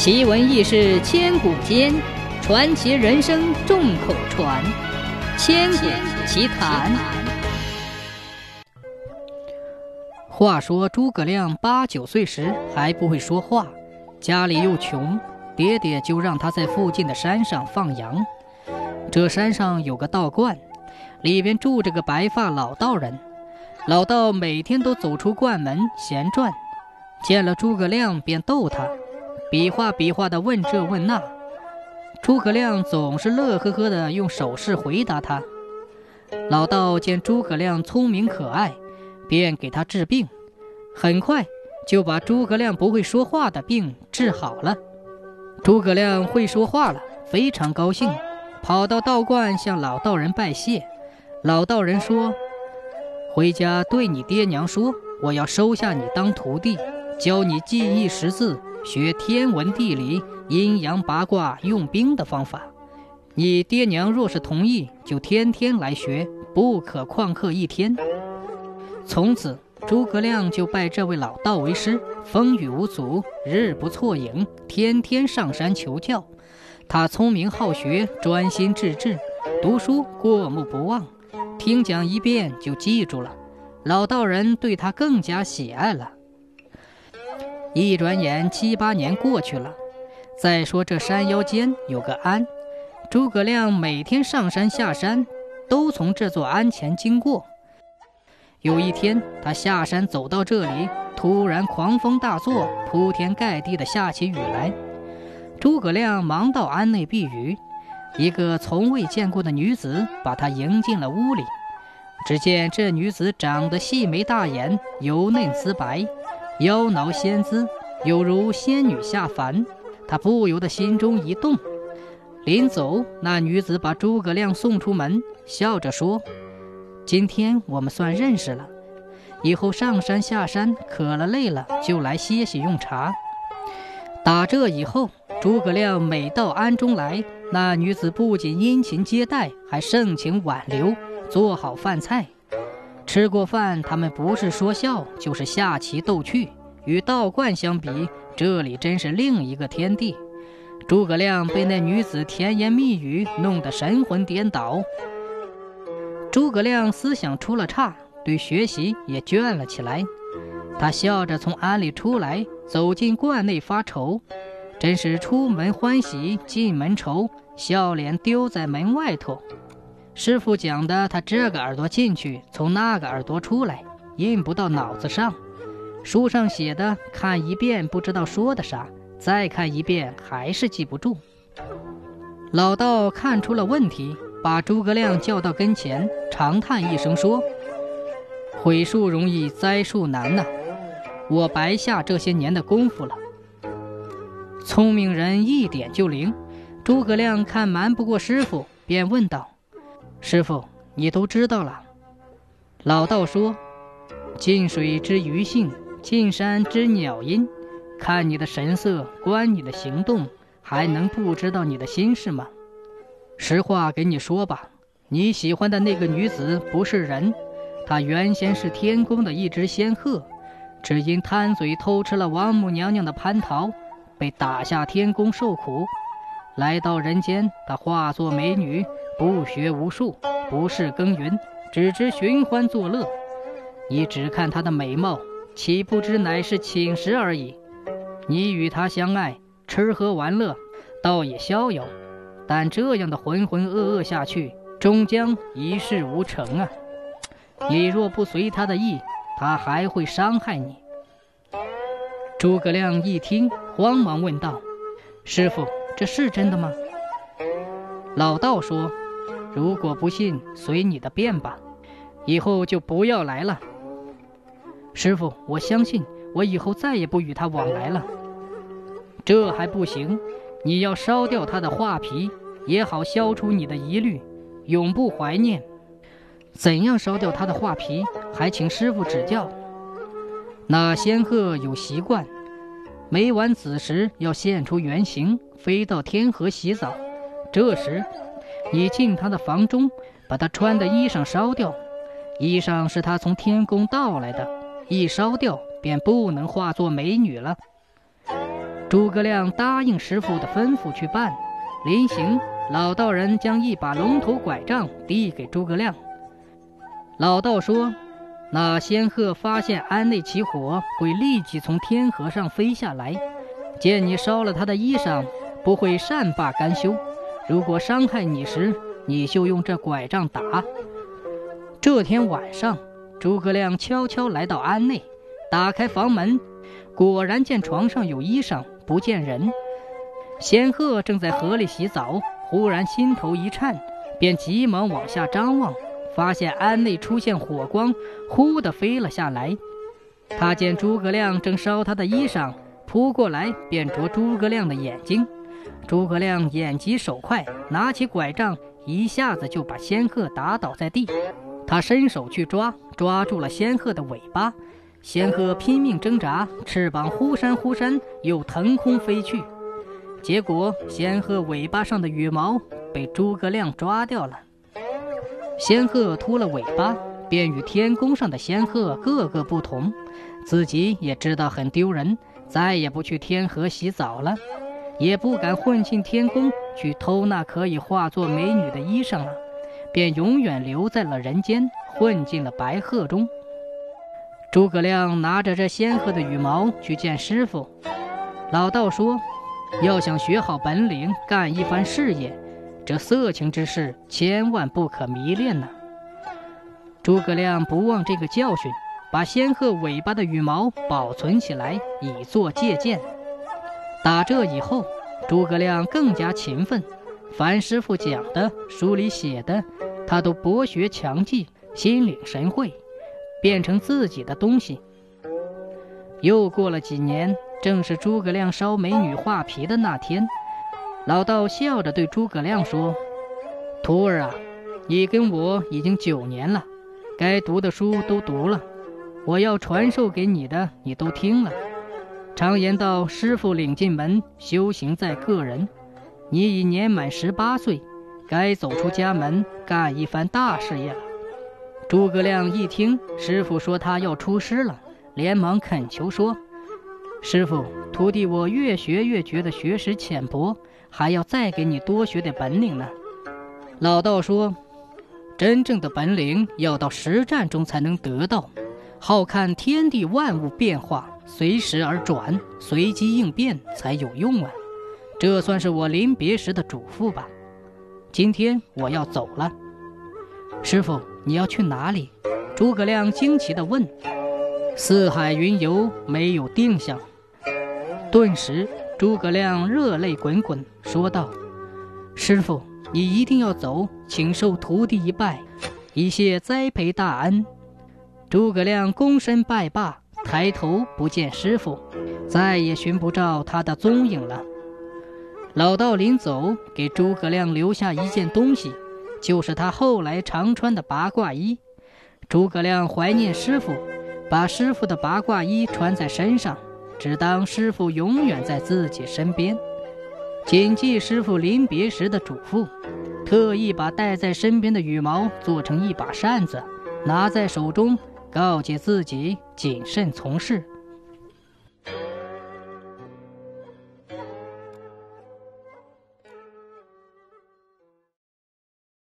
奇闻异事千古间，传奇人生众口传。千古奇谈。话说诸葛亮八九岁时还不会说话，家里又穷，爹爹就让他在附近的山上放羊。这山上有个道观，里边住着个白发老道人。老道每天都走出观门闲转，见了诸葛亮便逗他，比划比划的问这问那。诸葛亮总是乐呵呵的用手势回答他。老道见诸葛亮聪明可爱，便给他治病，很快就把诸葛亮不会说话的病治好了。诸葛亮会说话了，非常高兴。跑到道观向老道人拜谢，老道人说：“回家对你爹娘说，我要收下你当徒弟，教你记忆识字，学天文地理、阴阳八卦、用兵的方法。你爹娘若是同意，就天天来学，不可旷课一天。”从此，诸葛亮就拜这位老道为师，风雨无阻，日不错影，天天上山求教。他聪明好学，专心致志，读书过目不忘，听讲一遍就记住了。老道人对他更加喜爱了。一转眼七八年过去了。再说这山腰间有个庵，诸葛亮每天上山下山，都从这座庵前经过。有一天，他下山走到这里，突然狂风大作，铺天盖地的下起雨来。诸葛亮忙到庵内避雨，一个从未见过的女子把他迎进了屋里。只见这女子长得细眉大眼，油嫩丝白，妖挠仙姿，有如仙女下凡。他不由得心中一动。临走，那女子把诸葛亮送出门，笑着说：“今天我们算认识了，以后上山下山渴了累了就来歇息用茶。”打这以后。诸葛亮每到庵中来，那女子不仅殷勤接待，还盛情挽留，做好饭菜。吃过饭，他们不是说笑，就是下棋斗趣。与道观相比，这里真是另一个天地。诸葛亮被那女子甜言蜜语弄得神魂颠倒。诸葛亮思想出了岔，对学习也倦了起来。他笑着从庵里出来，走进观内发愁。真是出门欢喜进门愁，笑脸丢在门外头。师傅讲的，他这个耳朵进去，从那个耳朵出来，印不到脑子上。书上写的，看一遍不知道说的啥，再看一遍还是记不住。老道看出了问题，把诸葛亮叫到跟前，长叹一声说：“毁树容易栽树难呐，我白下这些年的功夫了。”聪明人一点就灵，诸葛亮看瞒不过师傅，便问道：“师傅，你都知道了？”老道说：“近水知鱼性，近山知鸟音。看你的神色，观你的行动，还能不知道你的心事吗？实话给你说吧，你喜欢的那个女子不是人，她原先是天宫的一只仙鹤，只因贪嘴偷吃了王母娘娘的蟠桃。”被打下天宫受苦，来到人间，她化作美女，不学无术，不事耕耘，只知寻欢作乐。你只看她的美貌，岂不知乃是寝食而已？你与她相爱，吃喝玩乐，倒也逍遥。但这样的浑浑噩噩下去，终将一事无成啊！你若不随她的意，她还会伤害你。诸葛亮一听，慌忙问道：“师傅，这是真的吗？”老道说：“如果不信，随你的便吧，以后就不要来了。”师傅，我相信，我以后再也不与他往来了。这还不行，你要烧掉他的画皮，也好消除你的疑虑，永不怀念。怎样烧掉他的画皮？还请师傅指教。那仙鹤有习惯，每晚子时要现出原形，飞到天河洗澡。这时，你进他的房中，把他穿的衣裳烧掉。衣裳是他从天宫盗来的，一烧掉便不能化作美女了。诸葛亮答应师傅的吩咐去办。临行，老道人将一把龙头拐杖递给诸葛亮。老道说：“那仙鹤发现庵内起火，会立即从天河上飞下来。见你烧了他的衣裳，不会善罢甘休。如果伤害你时，你就用这拐杖打。”这天晚上，诸葛亮悄悄来到庵内，打开房门，果然见床上有衣裳，不见人。仙鹤正在河里洗澡，忽然心头一颤，便急忙往下张望，发现庵内出现火光，呼的飞了下来。他见诸葛亮正烧他的衣裳，扑过来便啄诸葛亮的眼睛。诸葛亮眼疾手快，拿起拐杖，一下子就把仙鹤打倒在地。他伸手去抓，抓住了仙鹤的尾巴。仙鹤拼命挣扎，翅膀忽扇忽扇，又腾空飞去。结果，仙鹤尾巴上的羽毛被诸葛亮抓掉了。仙鹤秃了尾巴，便与天宫上的仙鹤个个不同。自己也知道很丢人，再也不去天河洗澡了，也不敢混进天宫去偷那可以化作美女的衣裳了。便永远留在了人间，混进了白鹤中。诸葛亮拿着这仙鹤的羽毛去见师傅，老道说：“要想学好本领，干一番事业，这色情之事千万不可迷恋呐。”诸葛亮不忘这个教训，把仙鹤尾巴的羽毛保存起来，以作借鉴。打这以后，诸葛亮更加勤奋。凡师傅讲的、书里写的，他都博学强记，心领神会，变成自己的东西。又过了几年，正是诸葛亮烧美女画皮的那天，老道笑着对诸葛亮说：“徒儿啊，你跟我已经九年了，该读的书都读了，我要传授给你的，你都听了。常言道，师傅领进门，修行在个人。”你已年满十八岁，该走出家门干一番大事业了。诸葛亮一听师傅说他要出师了，连忙恳求说：“师傅，徒弟我越学越觉得学识浅薄，还要再给你多学点本领呢。”老道说：“真正的本领要到实战中才能得到，好看天地万物变化，随时而转，随机应变才有用啊。”这算是我临别时的嘱咐吧。今天我要走了，师傅，你要去哪里？诸葛亮惊奇地问。四海云游，没有定向。顿时，诸葛亮热泪滚滚，说道：“师傅，你一定要走，请受徒弟一拜，以谢栽培大恩。”诸葛亮躬身拜罢，抬头不见师傅，再也寻不着他的踪影了。老道临走，给诸葛亮留下一件东西，就是他后来常穿的八卦衣。诸葛亮怀念师傅，把师傅的八卦衣穿在身上，只当师傅永远在自己身边，谨记师傅临别时的嘱咐。特意把带在身边的羽毛做成一把扇子，拿在手中，告诫自己谨慎从事。